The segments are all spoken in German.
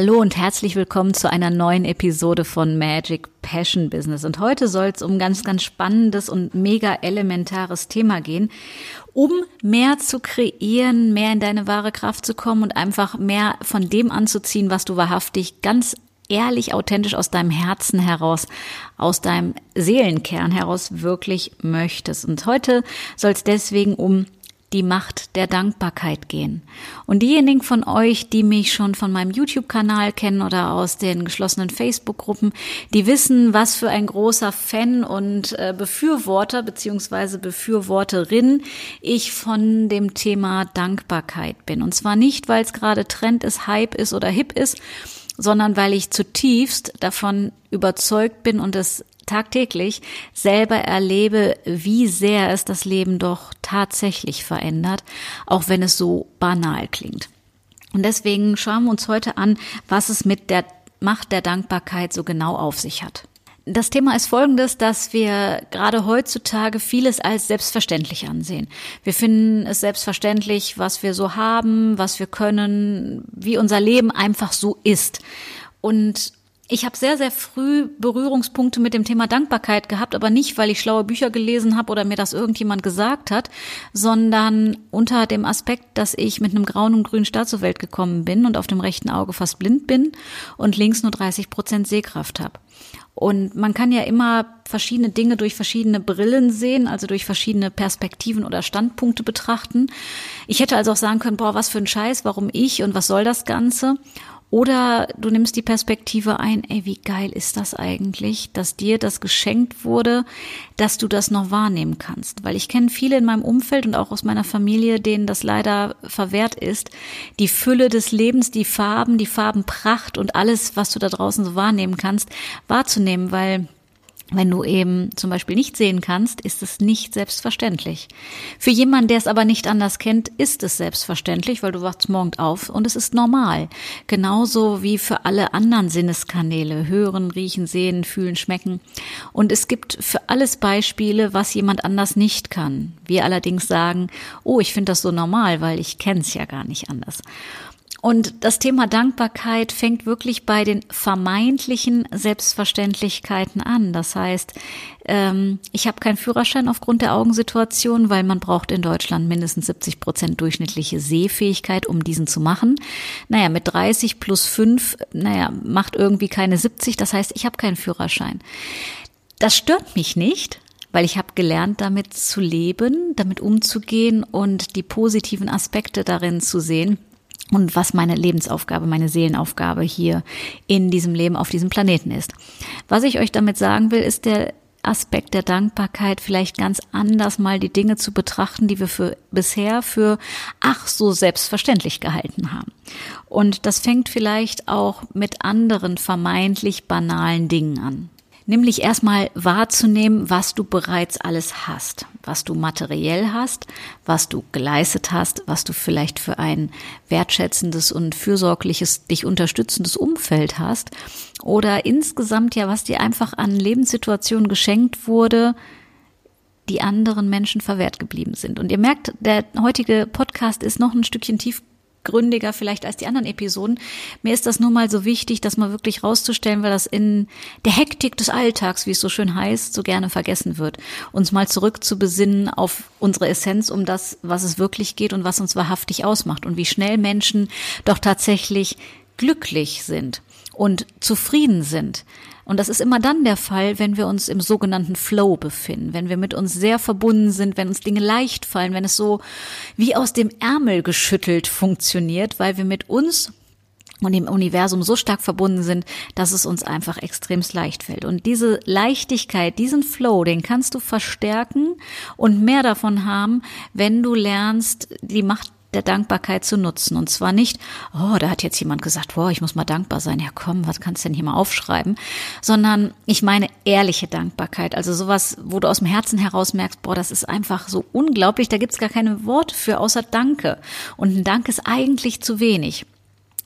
Hallo und herzlich willkommen zu einer neuen Episode von Magic Passion Business. Und heute soll es um ein ganz, ganz spannendes und mega elementares Thema gehen, um mehr zu kreieren, mehr in deine wahre Kraft zu kommen und einfach mehr von dem anzuziehen, was du wahrhaftig ganz ehrlich, authentisch aus deinem Herzen heraus, aus deinem Seelenkern heraus wirklich möchtest. Und heute soll es deswegen um die Macht der Dankbarkeit gehen. Und diejenigen von euch, die mich schon von meinem YouTube-Kanal kennen oder aus den geschlossenen Facebook-Gruppen, die wissen, was für ein großer Fan und äh, Befürworter beziehungsweise Befürworterin ich von dem Thema Dankbarkeit bin. Und zwar nicht, weil es gerade Trend ist, Hype ist oder hip ist, sondern weil ich zutiefst davon überzeugt bin und es tagtäglich selber erlebe, wie sehr es das Leben doch tatsächlich verändert, auch wenn es so banal klingt. Und deswegen schauen wir uns heute an, was es mit der Macht der Dankbarkeit so genau auf sich hat. Das Thema ist folgendes, dass wir gerade heutzutage vieles als selbstverständlich ansehen. Wir finden es selbstverständlich, was wir so haben, was wir können, wie unser Leben einfach so ist. Und ich habe sehr, sehr früh Berührungspunkte mit dem Thema Dankbarkeit gehabt, aber nicht, weil ich schlaue Bücher gelesen habe oder mir das irgendjemand gesagt hat, sondern unter dem Aspekt, dass ich mit einem grauen und grünen Star zur Welt gekommen bin und auf dem rechten Auge fast blind bin und links nur 30 Prozent Sehkraft habe. Und man kann ja immer verschiedene Dinge durch verschiedene Brillen sehen, also durch verschiedene Perspektiven oder Standpunkte betrachten. Ich hätte also auch sagen können, boah, was für ein Scheiß, warum ich und was soll das Ganze? Oder du nimmst die Perspektive ein, ey, wie geil ist das eigentlich, dass dir das geschenkt wurde, dass du das noch wahrnehmen kannst. Weil ich kenne viele in meinem Umfeld und auch aus meiner Familie, denen das leider verwehrt ist, die Fülle des Lebens, die Farben, die Farbenpracht und alles, was du da draußen so wahrnehmen kannst, wahrzunehmen, weil wenn du eben zum Beispiel nicht sehen kannst, ist es nicht selbstverständlich. Für jemanden, der es aber nicht anders kennt, ist es selbstverständlich, weil du wachst morgens auf und es ist normal. Genauso wie für alle anderen Sinneskanäle. Hören, riechen, sehen, fühlen, schmecken. Und es gibt für alles Beispiele, was jemand anders nicht kann. Wir allerdings sagen, oh, ich finde das so normal, weil ich kenne es ja gar nicht anders. Und das Thema Dankbarkeit fängt wirklich bei den vermeintlichen Selbstverständlichkeiten an. Das heißt, ähm, ich habe keinen Führerschein aufgrund der Augensituation, weil man braucht in Deutschland mindestens 70 Prozent durchschnittliche Sehfähigkeit, um diesen zu machen. Naja, mit 30 plus 5, naja, macht irgendwie keine 70. Das heißt, ich habe keinen Führerschein. Das stört mich nicht, weil ich habe gelernt, damit zu leben, damit umzugehen und die positiven Aspekte darin zu sehen und was meine Lebensaufgabe, meine Seelenaufgabe hier in diesem Leben auf diesem Planeten ist. Was ich euch damit sagen will, ist der Aspekt der Dankbarkeit vielleicht ganz anders mal die Dinge zu betrachten, die wir für bisher für ach so selbstverständlich gehalten haben. Und das fängt vielleicht auch mit anderen vermeintlich banalen Dingen an nämlich erstmal wahrzunehmen, was du bereits alles hast, was du materiell hast, was du geleistet hast, was du vielleicht für ein wertschätzendes und fürsorgliches, dich unterstützendes Umfeld hast oder insgesamt ja, was dir einfach an Lebenssituationen geschenkt wurde, die anderen Menschen verwehrt geblieben sind. Und ihr merkt, der heutige Podcast ist noch ein Stückchen tief gründiger vielleicht als die anderen Episoden. Mir ist das nur mal so wichtig, das mal wirklich rauszustellen, weil das in der Hektik des Alltags, wie es so schön heißt, so gerne vergessen wird. Uns mal zurück zu besinnen auf unsere Essenz, um das, was es wirklich geht und was uns wahrhaftig ausmacht und wie schnell Menschen doch tatsächlich glücklich sind und zufrieden sind. Und das ist immer dann der Fall, wenn wir uns im sogenannten Flow befinden, wenn wir mit uns sehr verbunden sind, wenn uns Dinge leicht fallen, wenn es so wie aus dem Ärmel geschüttelt funktioniert, weil wir mit uns und dem Universum so stark verbunden sind, dass es uns einfach extremst leicht fällt. Und diese Leichtigkeit, diesen Flow, den kannst du verstärken und mehr davon haben, wenn du lernst, die Macht der Dankbarkeit zu nutzen. Und zwar nicht, oh, da hat jetzt jemand gesagt, boah, ich muss mal dankbar sein. Ja, komm, was kannst du denn hier mal aufschreiben? Sondern ich meine ehrliche Dankbarkeit. Also sowas, wo du aus dem Herzen heraus merkst, boah, das ist einfach so unglaublich. Da gibt's gar keine Worte für, außer Danke. Und ein Dank ist eigentlich zu wenig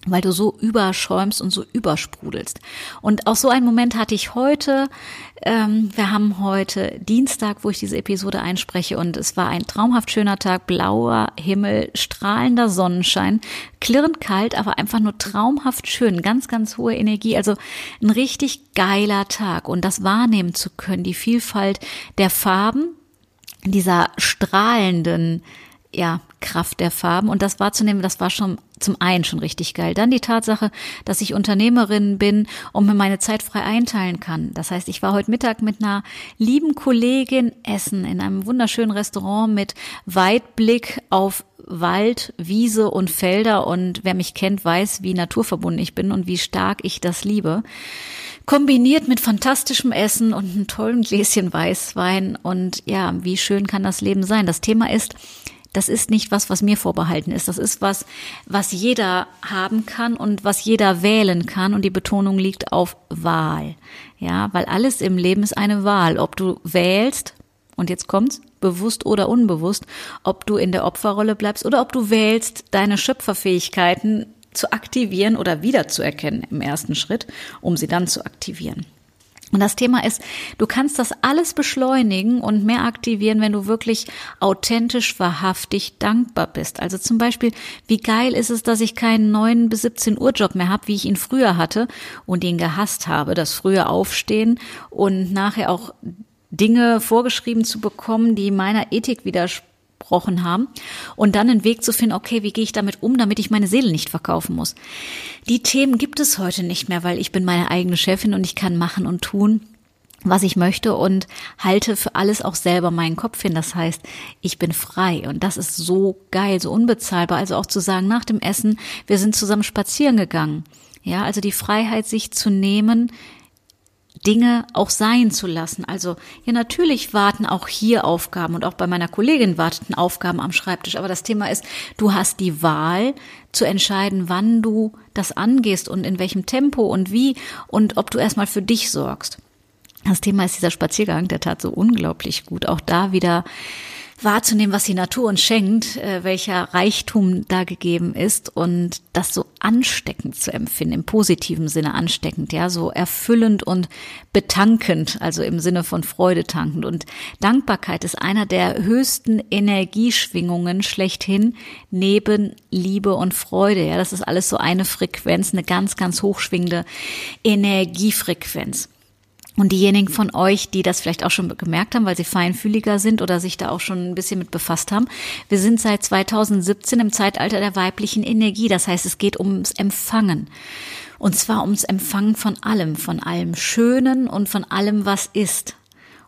weil du so überschäumst und so übersprudelst. Und auch so einen Moment hatte ich heute. Ähm, wir haben heute Dienstag, wo ich diese Episode einspreche und es war ein traumhaft schöner Tag, blauer Himmel, strahlender Sonnenschein, klirrend kalt, aber einfach nur traumhaft schön, ganz, ganz hohe Energie. Also ein richtig geiler Tag und das wahrnehmen zu können, die Vielfalt der Farben, dieser strahlenden ja, Kraft der Farben. Und das wahrzunehmen, das war schon zum einen schon richtig geil. Dann die Tatsache, dass ich Unternehmerin bin und mir meine Zeit frei einteilen kann. Das heißt, ich war heute Mittag mit einer lieben Kollegin essen in einem wunderschönen Restaurant mit Weitblick auf Wald, Wiese und Felder. Und wer mich kennt, weiß, wie naturverbunden ich bin und wie stark ich das liebe kombiniert mit fantastischem Essen und einem tollen Gläschen Weißwein. Und ja, wie schön kann das Leben sein? Das Thema ist, das ist nicht was, was mir vorbehalten ist. Das ist was, was jeder haben kann und was jeder wählen kann. Und die Betonung liegt auf Wahl. Ja, weil alles im Leben ist eine Wahl. Ob du wählst, und jetzt kommt's, bewusst oder unbewusst, ob du in der Opferrolle bleibst oder ob du wählst, deine Schöpferfähigkeiten zu aktivieren oder wiederzuerkennen im ersten Schritt, um sie dann zu aktivieren. Und das Thema ist, du kannst das alles beschleunigen und mehr aktivieren, wenn du wirklich authentisch, wahrhaftig dankbar bist. Also zum Beispiel, wie geil ist es, dass ich keinen 9 bis 17 Uhr Job mehr habe, wie ich ihn früher hatte und ihn gehasst habe. Das frühe Aufstehen und nachher auch Dinge vorgeschrieben zu bekommen, die meiner Ethik widersprechen gesprochen haben und dann einen Weg zu finden, okay, wie gehe ich damit um, damit ich meine Seele nicht verkaufen muss. Die Themen gibt es heute nicht mehr, weil ich bin meine eigene Chefin und ich kann machen und tun, was ich möchte und halte für alles auch selber meinen Kopf hin. Das heißt, ich bin frei und das ist so geil, so unbezahlbar. Also auch zu sagen, nach dem Essen, wir sind zusammen spazieren gegangen. Ja, also die Freiheit, sich zu nehmen, Dinge auch sein zu lassen. Also ja, natürlich warten auch hier Aufgaben und auch bei meiner Kollegin warteten Aufgaben am Schreibtisch. Aber das Thema ist, du hast die Wahl zu entscheiden, wann du das angehst und in welchem Tempo und wie und ob du erstmal für dich sorgst. Das Thema ist dieser Spaziergang, der tat so unglaublich gut. Auch da wieder wahrzunehmen, was die Natur uns schenkt, äh, welcher Reichtum da gegeben ist und das so ansteckend zu empfinden, im positiven Sinne ansteckend, ja, so erfüllend und betankend, also im Sinne von Freude tankend. Und Dankbarkeit ist einer der höchsten Energieschwingungen schlechthin neben Liebe und Freude. Ja, das ist alles so eine Frequenz, eine ganz, ganz hochschwingende Energiefrequenz. Und diejenigen von euch, die das vielleicht auch schon gemerkt haben, weil sie feinfühliger sind oder sich da auch schon ein bisschen mit befasst haben, wir sind seit 2017 im Zeitalter der weiblichen Energie. Das heißt, es geht ums Empfangen. Und zwar ums Empfangen von allem, von allem Schönen und von allem, was ist.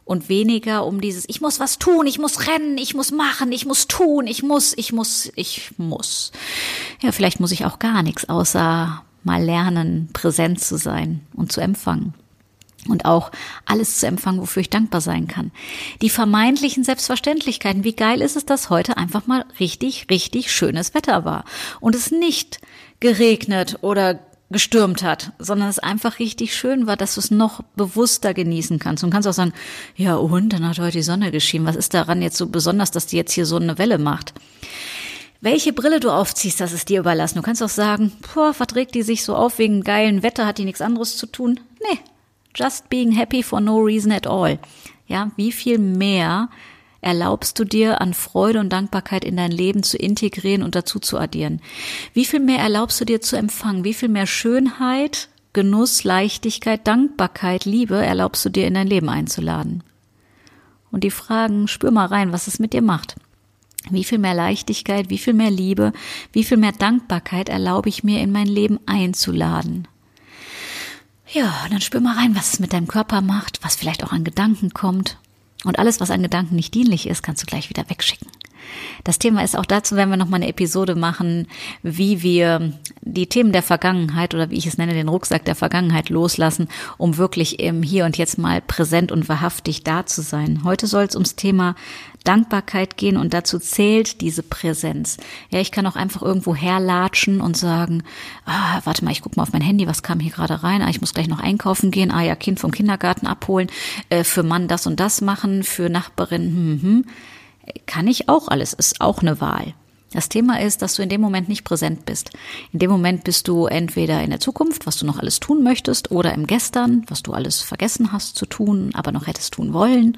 Und weniger um dieses, ich muss was tun, ich muss rennen, ich muss machen, ich muss tun, ich muss, ich muss, ich muss. Ja, vielleicht muss ich auch gar nichts, außer mal lernen, präsent zu sein und zu empfangen und auch alles zu empfangen, wofür ich dankbar sein kann. Die vermeintlichen Selbstverständlichkeiten. Wie geil ist es, dass heute einfach mal richtig, richtig schönes Wetter war und es nicht geregnet oder gestürmt hat, sondern es einfach richtig schön war, dass du es noch bewusster genießen kannst. Und kannst auch sagen, ja und, dann hat heute die Sonne geschienen. Was ist daran jetzt so besonders, dass die jetzt hier so eine Welle macht? Welche Brille du aufziehst, das ist dir überlassen. Du kannst auch sagen, boah, verträgt die sich so auf wegen geilen Wetter, hat die nichts anderes zu tun? Nee, Just being happy for no reason at all. Ja, wie viel mehr erlaubst du dir an Freude und Dankbarkeit in dein Leben zu integrieren und dazu zu addieren? Wie viel mehr erlaubst du dir zu empfangen? Wie viel mehr Schönheit, Genuss, Leichtigkeit, Dankbarkeit, Liebe erlaubst du dir in dein Leben einzuladen? Und die Fragen, spür mal rein, was es mit dir macht. Wie viel mehr Leichtigkeit, wie viel mehr Liebe, wie viel mehr Dankbarkeit erlaube ich mir in mein Leben einzuladen? Ja, dann spür mal rein, was es mit deinem Körper macht, was vielleicht auch an Gedanken kommt. Und alles, was an Gedanken nicht dienlich ist, kannst du gleich wieder wegschicken. Das Thema ist auch dazu, wenn wir noch mal eine Episode machen, wie wir die Themen der Vergangenheit oder wie ich es nenne, den Rucksack der Vergangenheit loslassen, um wirklich im Hier und Jetzt mal präsent und wahrhaftig da zu sein. Heute soll es ums Thema Dankbarkeit gehen und dazu zählt diese Präsenz. Ja, ich kann auch einfach irgendwo herlatschen und sagen, ah, warte mal, ich guck mal auf mein Handy, was kam hier gerade rein? Ah, ich muss gleich noch einkaufen gehen. Ah ja, Kind vom Kindergarten abholen, äh, für Mann das und das machen, für Nachbarin, hm, hm. Kann ich auch alles, ist auch eine Wahl. Das Thema ist, dass du in dem Moment nicht präsent bist. In dem Moment bist du entweder in der Zukunft, was du noch alles tun möchtest, oder im Gestern, was du alles vergessen hast zu tun, aber noch hättest tun wollen.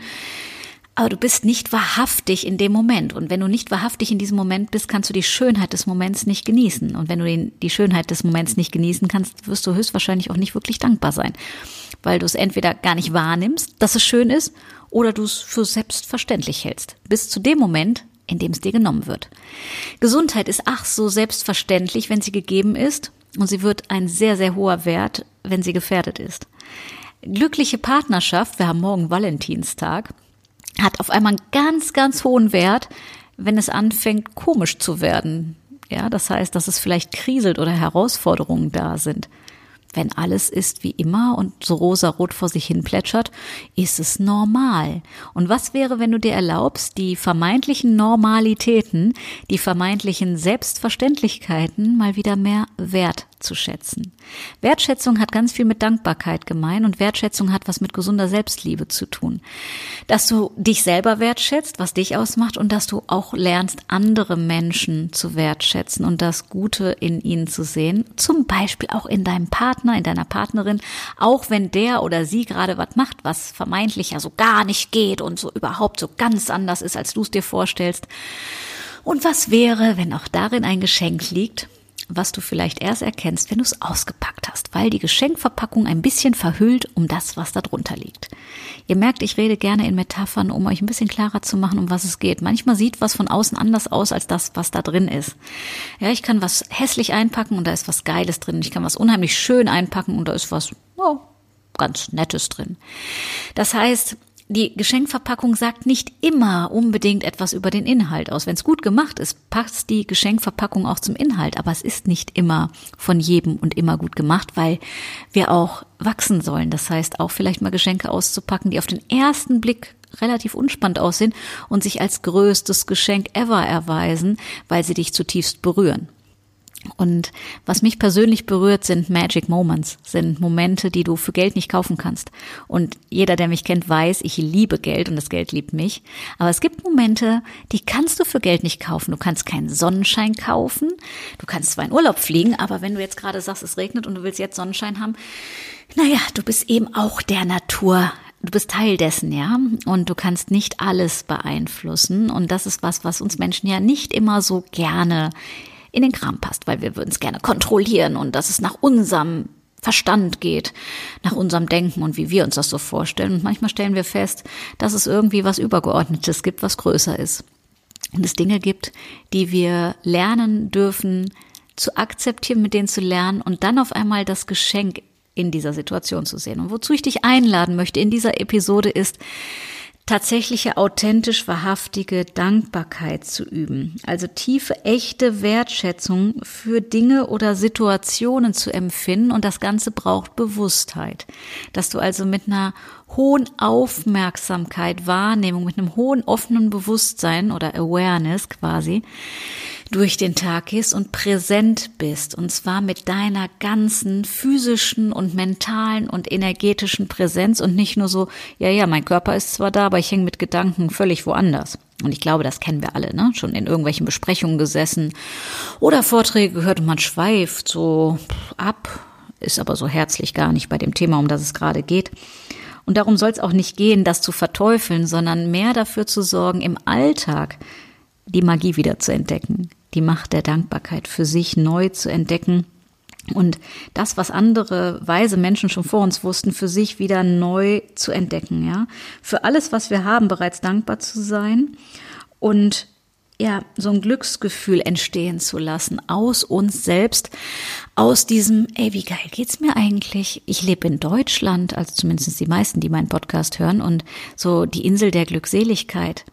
Aber du bist nicht wahrhaftig in dem Moment. Und wenn du nicht wahrhaftig in diesem Moment bist, kannst du die Schönheit des Moments nicht genießen. Und wenn du den, die Schönheit des Moments nicht genießen kannst, wirst du höchstwahrscheinlich auch nicht wirklich dankbar sein. Weil du es entweder gar nicht wahrnimmst, dass es schön ist, oder du es für selbstverständlich hältst. Bis zu dem Moment, in dem es dir genommen wird. Gesundheit ist ach so selbstverständlich, wenn sie gegeben ist. Und sie wird ein sehr, sehr hoher Wert, wenn sie gefährdet ist. Glückliche Partnerschaft, wir haben morgen Valentinstag, hat auf einmal einen ganz, ganz hohen Wert, wenn es anfängt, komisch zu werden. Ja, das heißt, dass es vielleicht kriselt oder Herausforderungen da sind. Wenn alles ist wie immer und so rosarot vor sich hin plätschert, ist es normal. Und was wäre, wenn du dir erlaubst, die vermeintlichen Normalitäten, die vermeintlichen Selbstverständlichkeiten mal wieder mehr wert zu schätzen. Wertschätzung hat ganz viel mit Dankbarkeit gemein und Wertschätzung hat was mit gesunder Selbstliebe zu tun. Dass du dich selber wertschätzt, was dich ausmacht und dass du auch lernst, andere Menschen zu wertschätzen und das Gute in ihnen zu sehen. Zum Beispiel auch in deinem Partner, in deiner Partnerin, auch wenn der oder sie gerade was macht, was vermeintlich ja so gar nicht geht und so überhaupt so ganz anders ist, als du es dir vorstellst. Und was wäre, wenn auch darin ein Geschenk liegt, was du vielleicht erst erkennst, wenn du es ausgepackt hast, weil die Geschenkverpackung ein bisschen verhüllt um das, was da drunter liegt. Ihr merkt, ich rede gerne in Metaphern, um euch ein bisschen klarer zu machen, um was es geht. Manchmal sieht was von außen anders aus als das, was da drin ist. Ja, ich kann was hässlich einpacken und da ist was Geiles drin. Ich kann was unheimlich schön einpacken und da ist was, oh, ganz Nettes drin. Das heißt, die Geschenkverpackung sagt nicht immer unbedingt etwas über den Inhalt aus. Wenn es gut gemacht ist, passt die Geschenkverpackung auch zum Inhalt. Aber es ist nicht immer von jedem und immer gut gemacht, weil wir auch wachsen sollen. Das heißt, auch vielleicht mal Geschenke auszupacken, die auf den ersten Blick relativ unspannend aussehen und sich als größtes Geschenk ever erweisen, weil sie dich zutiefst berühren. Und was mich persönlich berührt, sind Magic Moments, sind Momente, die du für Geld nicht kaufen kannst. Und jeder, der mich kennt, weiß, ich liebe Geld und das Geld liebt mich. Aber es gibt Momente, die kannst du für Geld nicht kaufen. Du kannst keinen Sonnenschein kaufen. Du kannst zwar in Urlaub fliegen, aber wenn du jetzt gerade sagst, es regnet und du willst jetzt Sonnenschein haben, naja, du bist eben auch der Natur du bist Teil dessen, ja, und du kannst nicht alles beeinflussen. Und das ist was, was uns Menschen ja nicht immer so gerne in den Kram passt, weil wir würden es gerne kontrollieren und dass es nach unserem Verstand geht, nach unserem Denken und wie wir uns das so vorstellen. Und manchmal stellen wir fest, dass es irgendwie was Übergeordnetes gibt, was größer ist. Und es Dinge gibt, die wir lernen dürfen, zu akzeptieren, mit denen zu lernen und dann auf einmal das Geschenk in dieser Situation zu sehen. Und wozu ich dich einladen möchte in dieser Episode ist, tatsächliche authentisch wahrhaftige Dankbarkeit zu üben, also tiefe, echte Wertschätzung für Dinge oder Situationen zu empfinden. Und das Ganze braucht Bewusstheit, dass du also mit einer hohen Aufmerksamkeit, Wahrnehmung, mit einem hohen offenen Bewusstsein oder Awareness quasi durch den Tag gehst und präsent bist. Und zwar mit deiner ganzen physischen und mentalen und energetischen Präsenz und nicht nur so, ja, ja, mein Körper ist zwar da, aber ich hänge mit Gedanken völlig woanders. Und ich glaube, das kennen wir alle, ne? Schon in irgendwelchen Besprechungen gesessen oder Vorträge gehört und man schweift so ab, ist aber so herzlich gar nicht bei dem Thema, um das es gerade geht. Und darum soll es auch nicht gehen, das zu verteufeln, sondern mehr dafür zu sorgen, im Alltag die Magie wieder zu entdecken, die Macht der Dankbarkeit für sich neu zu entdecken und das, was andere weise Menschen schon vor uns wussten, für sich wieder neu zu entdecken, ja. Für alles, was wir haben, bereits dankbar zu sein und ja, so ein Glücksgefühl entstehen zu lassen aus uns selbst, aus diesem, ey, wie geil geht's mir eigentlich? Ich lebe in Deutschland, also zumindest die meisten, die meinen Podcast hören und so die Insel der Glückseligkeit.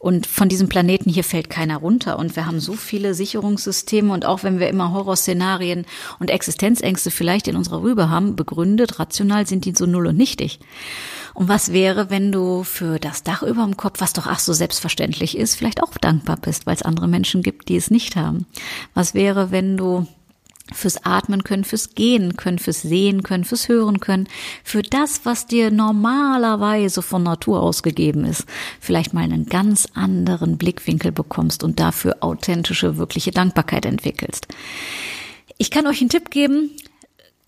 Und von diesem Planeten hier fällt keiner runter. Und wir haben so viele Sicherungssysteme. Und auch wenn wir immer Horrorszenarien und Existenzängste vielleicht in unserer Rübe haben, begründet, rational sind die so null und nichtig. Und was wäre, wenn du für das Dach über dem Kopf, was doch ach so selbstverständlich ist, vielleicht auch dankbar bist, weil es andere Menschen gibt, die es nicht haben? Was wäre, wenn du fürs Atmen können, fürs Gehen können, fürs Sehen können, fürs Hören können, für das, was dir normalerweise von Natur aus gegeben ist, vielleicht mal einen ganz anderen Blickwinkel bekommst und dafür authentische, wirkliche Dankbarkeit entwickelst. Ich kann euch einen Tipp geben,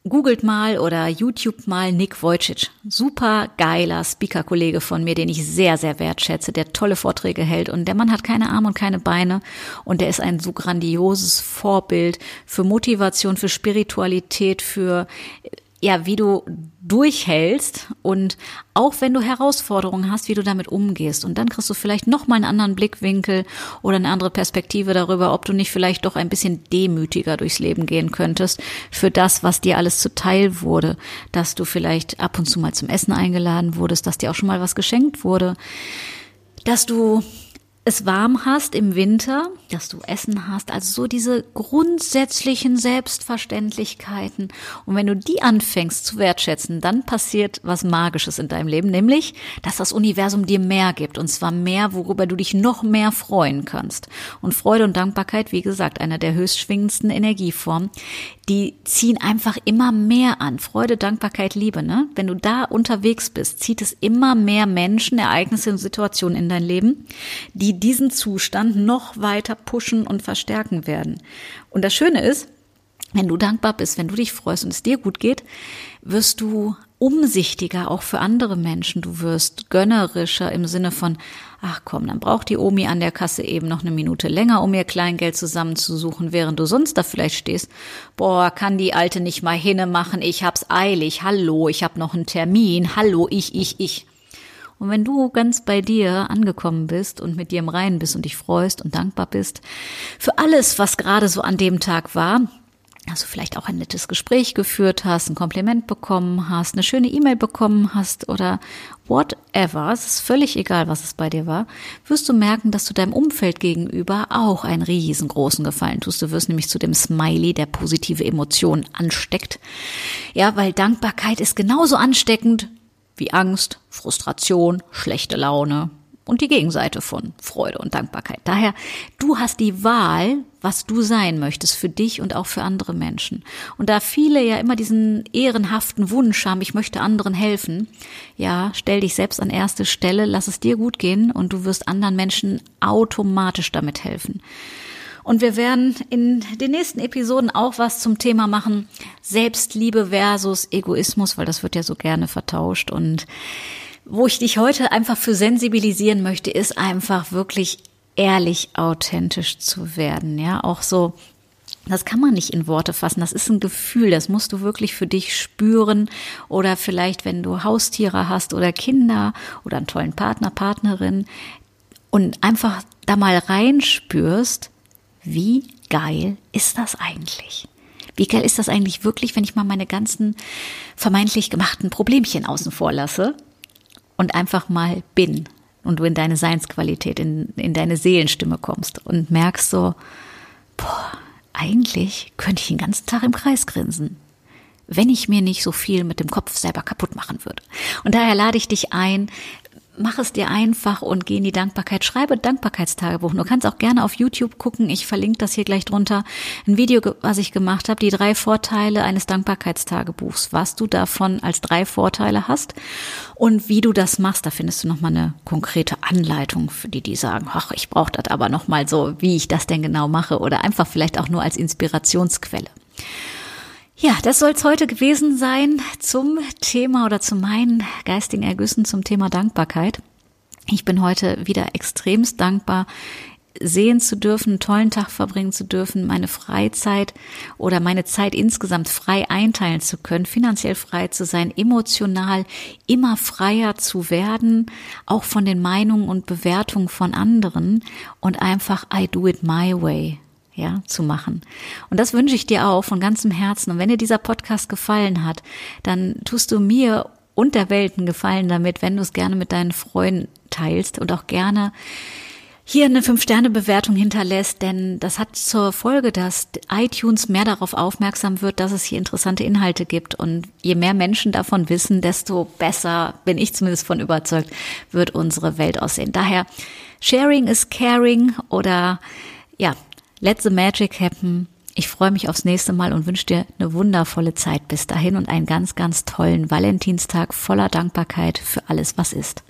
Googelt mal oder YouTube mal Nick Wojcic. Super geiler Speaker-Kollege von mir, den ich sehr, sehr wertschätze, der tolle Vorträge hält. Und der Mann hat keine Arme und keine Beine. Und der ist ein so grandioses Vorbild für Motivation, für Spiritualität, für ja, wie du durchhältst und auch wenn du Herausforderungen hast, wie du damit umgehst. Und dann kriegst du vielleicht nochmal einen anderen Blickwinkel oder eine andere Perspektive darüber, ob du nicht vielleicht doch ein bisschen demütiger durchs Leben gehen könntest für das, was dir alles zuteil wurde, dass du vielleicht ab und zu mal zum Essen eingeladen wurdest, dass dir auch schon mal was geschenkt wurde, dass du es warm hast im Winter, dass du Essen hast, also so diese grundsätzlichen Selbstverständlichkeiten. Und wenn du die anfängst zu wertschätzen, dann passiert was Magisches in deinem Leben, nämlich, dass das Universum dir mehr gibt. Und zwar mehr, worüber du dich noch mehr freuen kannst. Und Freude und Dankbarkeit, wie gesagt, einer der höchst schwingendsten Energieformen, die ziehen einfach immer mehr an. Freude, Dankbarkeit, Liebe, ne? Wenn du da unterwegs bist, zieht es immer mehr Menschen, Ereignisse und Situationen in dein Leben, die diesen Zustand noch weiter pushen und verstärken werden. Und das Schöne ist, wenn du dankbar bist, wenn du dich freust und es dir gut geht, wirst du umsichtiger auch für andere Menschen. Du wirst gönnerischer im Sinne von, ach komm, dann braucht die Omi an der Kasse eben noch eine Minute länger, um ihr Kleingeld zusammenzusuchen, während du sonst da vielleicht stehst. Boah, kann die Alte nicht mal hinne machen, ich hab's eilig, hallo, ich hab noch einen Termin, hallo, ich, ich, ich. Und wenn du ganz bei dir angekommen bist und mit dir im Reinen bist und dich freust und dankbar bist für alles, was gerade so an dem Tag war, also vielleicht auch ein nettes Gespräch geführt hast, ein Kompliment bekommen hast, eine schöne E-Mail bekommen hast oder whatever, es ist völlig egal, was es bei dir war, wirst du merken, dass du deinem Umfeld gegenüber auch einen riesengroßen Gefallen tust. Du wirst nämlich zu dem Smiley, der positive Emotionen ansteckt. Ja, weil Dankbarkeit ist genauso ansteckend wie Angst, Frustration, schlechte Laune, und die Gegenseite von Freude und Dankbarkeit. Daher, du hast die Wahl, was du sein möchtest für dich und auch für andere Menschen. Und da viele ja immer diesen ehrenhaften Wunsch haben, ich möchte anderen helfen, ja, stell dich selbst an erste Stelle, lass es dir gut gehen und du wirst anderen Menschen automatisch damit helfen. Und wir werden in den nächsten Episoden auch was zum Thema machen, Selbstliebe versus Egoismus, weil das wird ja so gerne vertauscht und wo ich dich heute einfach für sensibilisieren möchte, ist einfach wirklich ehrlich authentisch zu werden. Ja, auch so das kann man nicht in Worte fassen. Das ist ein Gefühl. Das musst du wirklich für dich spüren. Oder vielleicht, wenn du Haustiere hast oder Kinder oder einen tollen Partner, Partnerin und einfach da mal reinspürst, wie geil ist das eigentlich? Wie geil ist das eigentlich wirklich, wenn ich mal meine ganzen vermeintlich gemachten Problemchen außen vor lasse und einfach mal bin und du in deine Seinsqualität, in, in deine Seelenstimme kommst und merkst so, boah, eigentlich könnte ich den ganzen Tag im Kreis grinsen, wenn ich mir nicht so viel mit dem Kopf selber kaputt machen würde. Und daher lade ich dich ein, mach es dir einfach und geh in die Dankbarkeit. Schreibe Dankbarkeitstagebuch. Du kannst auch gerne auf YouTube gucken. Ich verlinke das hier gleich drunter. Ein Video, was ich gemacht habe, die drei Vorteile eines Dankbarkeitstagebuchs. Was du davon als drei Vorteile hast und wie du das machst. Da findest du nochmal eine konkrete Anleitung für die, die sagen, ach, ich brauche das aber nochmal so, wie ich das denn genau mache oder einfach vielleicht auch nur als Inspirationsquelle. Ja, das soll es heute gewesen sein zum Thema oder zu meinen geistigen Ergüssen zum Thema Dankbarkeit. Ich bin heute wieder extremst dankbar, sehen zu dürfen, einen tollen Tag verbringen zu dürfen, meine Freizeit oder meine Zeit insgesamt frei einteilen zu können, finanziell frei zu sein, emotional immer freier zu werden, auch von den Meinungen und Bewertungen von anderen und einfach I do it my way ja, zu machen. Und das wünsche ich dir auch von ganzem Herzen. Und wenn dir dieser Podcast gefallen hat, dann tust du mir und der Welt einen Gefallen damit, wenn du es gerne mit deinen Freunden teilst und auch gerne hier eine 5-Sterne-Bewertung hinterlässt, denn das hat zur Folge, dass iTunes mehr darauf aufmerksam wird, dass es hier interessante Inhalte gibt. Und je mehr Menschen davon wissen, desto besser, bin ich zumindest von überzeugt, wird unsere Welt aussehen. Daher, Sharing is Caring oder ja, let the magic happen. Ich freue mich aufs nächste Mal und wünsche dir eine wundervolle Zeit bis dahin und einen ganz, ganz tollen Valentinstag voller Dankbarkeit für alles, was ist.